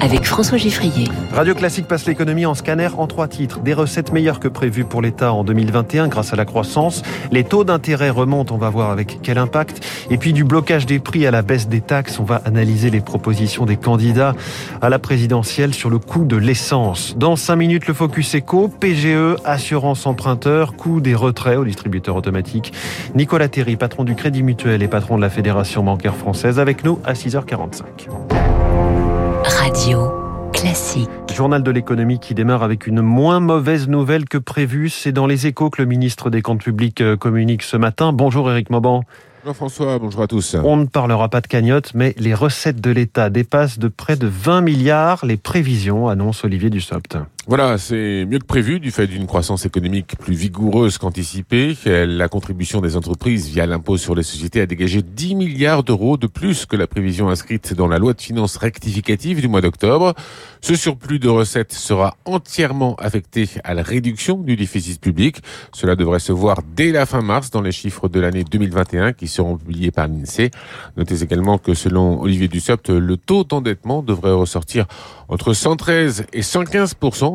avec François Giffrier. Radio Classique passe l'économie en scanner en trois titres. Des recettes meilleures que prévues pour l'État en 2021 grâce à la croissance. Les taux d'intérêt remontent, on va voir avec quel impact. Et puis du blocage des prix à la baisse des taxes. On va analyser les propositions des candidats à la présidentielle sur le coût de l'essence. Dans cinq minutes, le Focus Eco, PGE, assurance emprunteur, coût des retraits au distributeur automatique. Nicolas Terry, patron du Crédit Mutuel et patron de la Fédération bancaire française, avec nous à 6h. 45 Radio classique. Journal de l'économie qui démarre avec une moins mauvaise nouvelle que prévu. C'est dans les échos que le ministre des Comptes publics euh, communique ce matin. Bonjour Éric Mauban. Bonjour François, bonjour à tous. On ne parlera pas de cagnotte, mais les recettes de l'État dépassent de près de 20 milliards les prévisions, annonce Olivier Dussopt. Voilà, c'est mieux que prévu du fait d'une croissance économique plus vigoureuse qu'anticipée. La contribution des entreprises via l'impôt sur les sociétés a dégagé 10 milliards d'euros de plus que la prévision inscrite dans la loi de finances rectificative du mois d'octobre. Ce surplus de recettes sera entièrement affecté à la réduction du déficit public. Cela devrait se voir dès la fin mars dans les chiffres de l'année 2021 qui seront publiés par l'INSEE. Notez également que selon Olivier Dussopt, le taux d'endettement devrait ressortir entre 113 et 115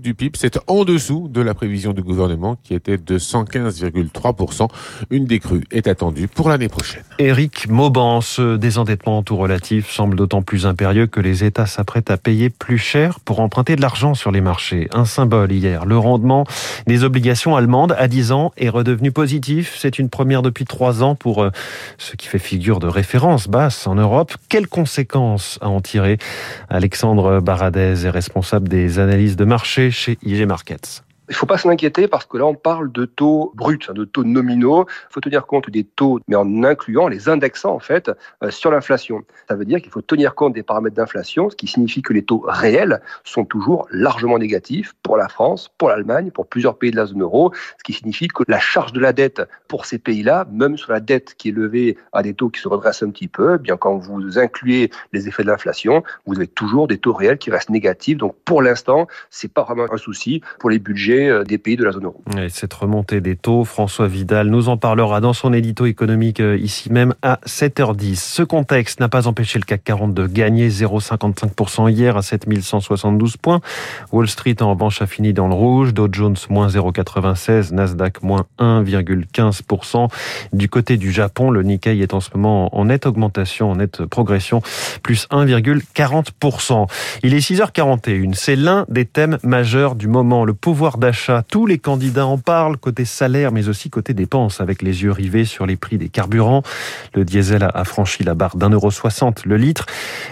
du PIB. C'est en dessous de la prévision du gouvernement qui était de 115,3%. Une décrue est attendue pour l'année prochaine. Éric Mauban, ce désendettement tout relatif semble d'autant plus impérieux que les États s'apprêtent à payer plus cher pour emprunter de l'argent sur les marchés. Un symbole hier. Le rendement des obligations allemandes à 10 ans est redevenu positif. C'est une première depuis 3 ans pour euh, ce qui fait figure de référence basse en Europe. Quelles conséquences à en tirer Alexandre Baradez est responsable des analyses de marché chez IG Markets. Il ne faut pas s'en inquiéter parce que là, on parle de taux bruts, hein, de taux nominaux. Il faut tenir compte des taux, mais en incluant, les indexant en fait euh, sur l'inflation. Ça veut dire qu'il faut tenir compte des paramètres d'inflation, ce qui signifie que les taux réels sont toujours largement négatifs pour la France, pour l'Allemagne, pour plusieurs pays de la zone euro, ce qui signifie que la charge de la dette pour ces pays-là, même sur la dette qui est levée à des taux qui se redressent un petit peu, eh bien quand vous incluez les effets de l'inflation, vous avez toujours des taux réels qui restent négatifs. Donc pour l'instant, c'est pas vraiment un souci pour les budgets euh, des pays de la zone euro. Et cette remontée des taux, François Vidal nous en parlera dans son édito économique euh, ici même à 7h10. Ce contexte n'a pas empêché le CAC 40 de gagner 0,55% hier à 7172 points. Wall Street en revanche a fini dans le rouge, Dow Jones moins 0,96, Nasdaq moins 1,15%. Du côté du Japon, le Nikkei est en ce moment en nette augmentation, en nette progression, plus 1,40%. Il est 6h41, c'est l'un des thèmes majeurs du moment, le pouvoir d'achat. Tous les candidats en parlent, côté salaire, mais aussi côté dépenses, avec les yeux rivés sur les prix des carburants. Le diesel a franchi la barre d'un euro soixante le litre.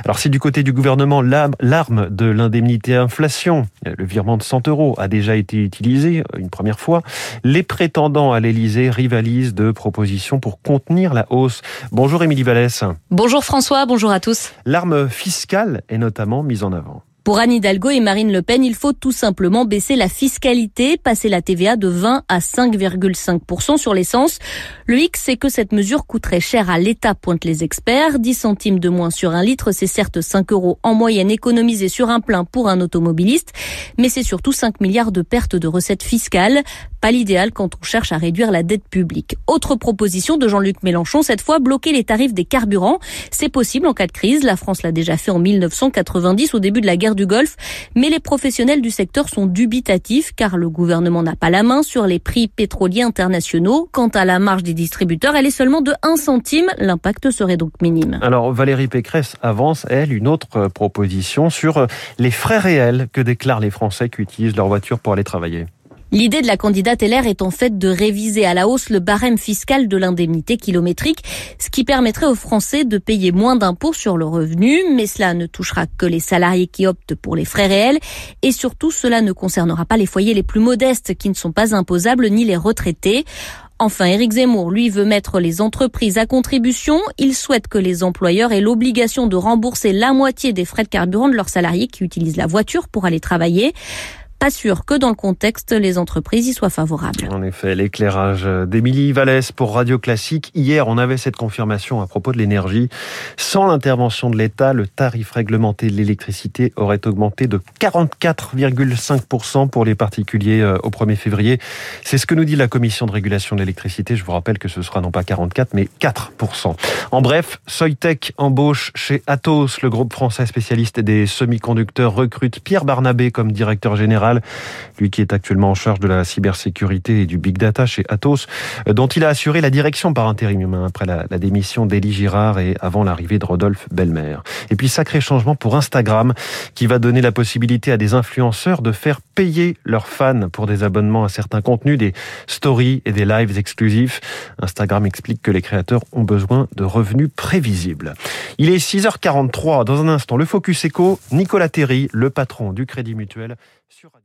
Alors si du côté du gouvernement, l'arme de l'indemnité inflation, le virement de 100 euros, a déjà été utilisé une première fois, les prétendants à l'Elysée rivalisent de propositions pour contenir la hausse. Bonjour Émilie Vallès. Bonjour François, bonjour à tous. L'arme fiscale est notamment mise en avant. Pour Anne Hidalgo et Marine Le Pen, il faut tout simplement baisser la fiscalité, passer la TVA de 20 à 5,5% sur l'essence. Le X, c'est que cette mesure coûterait cher à l'État, pointent les experts. 10 centimes de moins sur un litre, c'est certes 5 euros en moyenne économisés sur un plein pour un automobiliste, mais c'est surtout 5 milliards de pertes de recettes fiscales. Pas l'idéal quand on cherche à réduire la dette publique. Autre proposition de Jean-Luc Mélenchon, cette fois bloquer les tarifs des carburants. C'est possible en cas de crise. La France l'a déjà fait en 1990 au début de la guerre du Golfe, mais les professionnels du secteur sont dubitatifs car le gouvernement n'a pas la main sur les prix pétroliers internationaux. Quant à la marge des distributeurs, elle est seulement de 1 centime. L'impact serait donc minime. Alors Valérie Pécresse avance, elle, une autre proposition sur les frais réels que déclarent les Français qui utilisent leur voiture pour aller travailler. L'idée de la candidate LR est en fait de réviser à la hausse le barème fiscal de l'indemnité kilométrique, ce qui permettrait aux Français de payer moins d'impôts sur le revenu, mais cela ne touchera que les salariés qui optent pour les frais réels, et surtout cela ne concernera pas les foyers les plus modestes qui ne sont pas imposables ni les retraités. Enfin, Éric Zemmour, lui, veut mettre les entreprises à contribution. Il souhaite que les employeurs aient l'obligation de rembourser la moitié des frais de carburant de leurs salariés qui utilisent la voiture pour aller travailler. Pas sûr que dans le contexte, les entreprises y soient favorables. En effet, l'éclairage d'Émilie Vallès pour Radio Classique. Hier, on avait cette confirmation à propos de l'énergie. Sans l'intervention de l'État, le tarif réglementé de l'électricité aurait augmenté de 44,5% pour les particuliers euh, au 1er février. C'est ce que nous dit la Commission de régulation de l'électricité. Je vous rappelle que ce sera non pas 44, mais 4%. En bref, Soitec embauche chez Atos, le groupe français spécialiste des semi-conducteurs recrute Pierre Barnabé comme directeur général, lui qui est actuellement en charge de la cybersécurité et du big data chez Atos, euh, dont il a assuré la direction par intérim après la, démission d'Élie Girard et avant l'arrivée de Rodolphe Belmer. Et puis sacré changement pour Instagram qui va donner la possibilité à des influenceurs de faire payer leurs fans pour des abonnements à certains contenus, des stories et des lives exclusifs. Instagram explique que les créateurs ont besoin de revenus prévisibles. Il est 6h43. Dans un instant, le Focus Echo, Nicolas Terry, le patron du Crédit Mutuel sur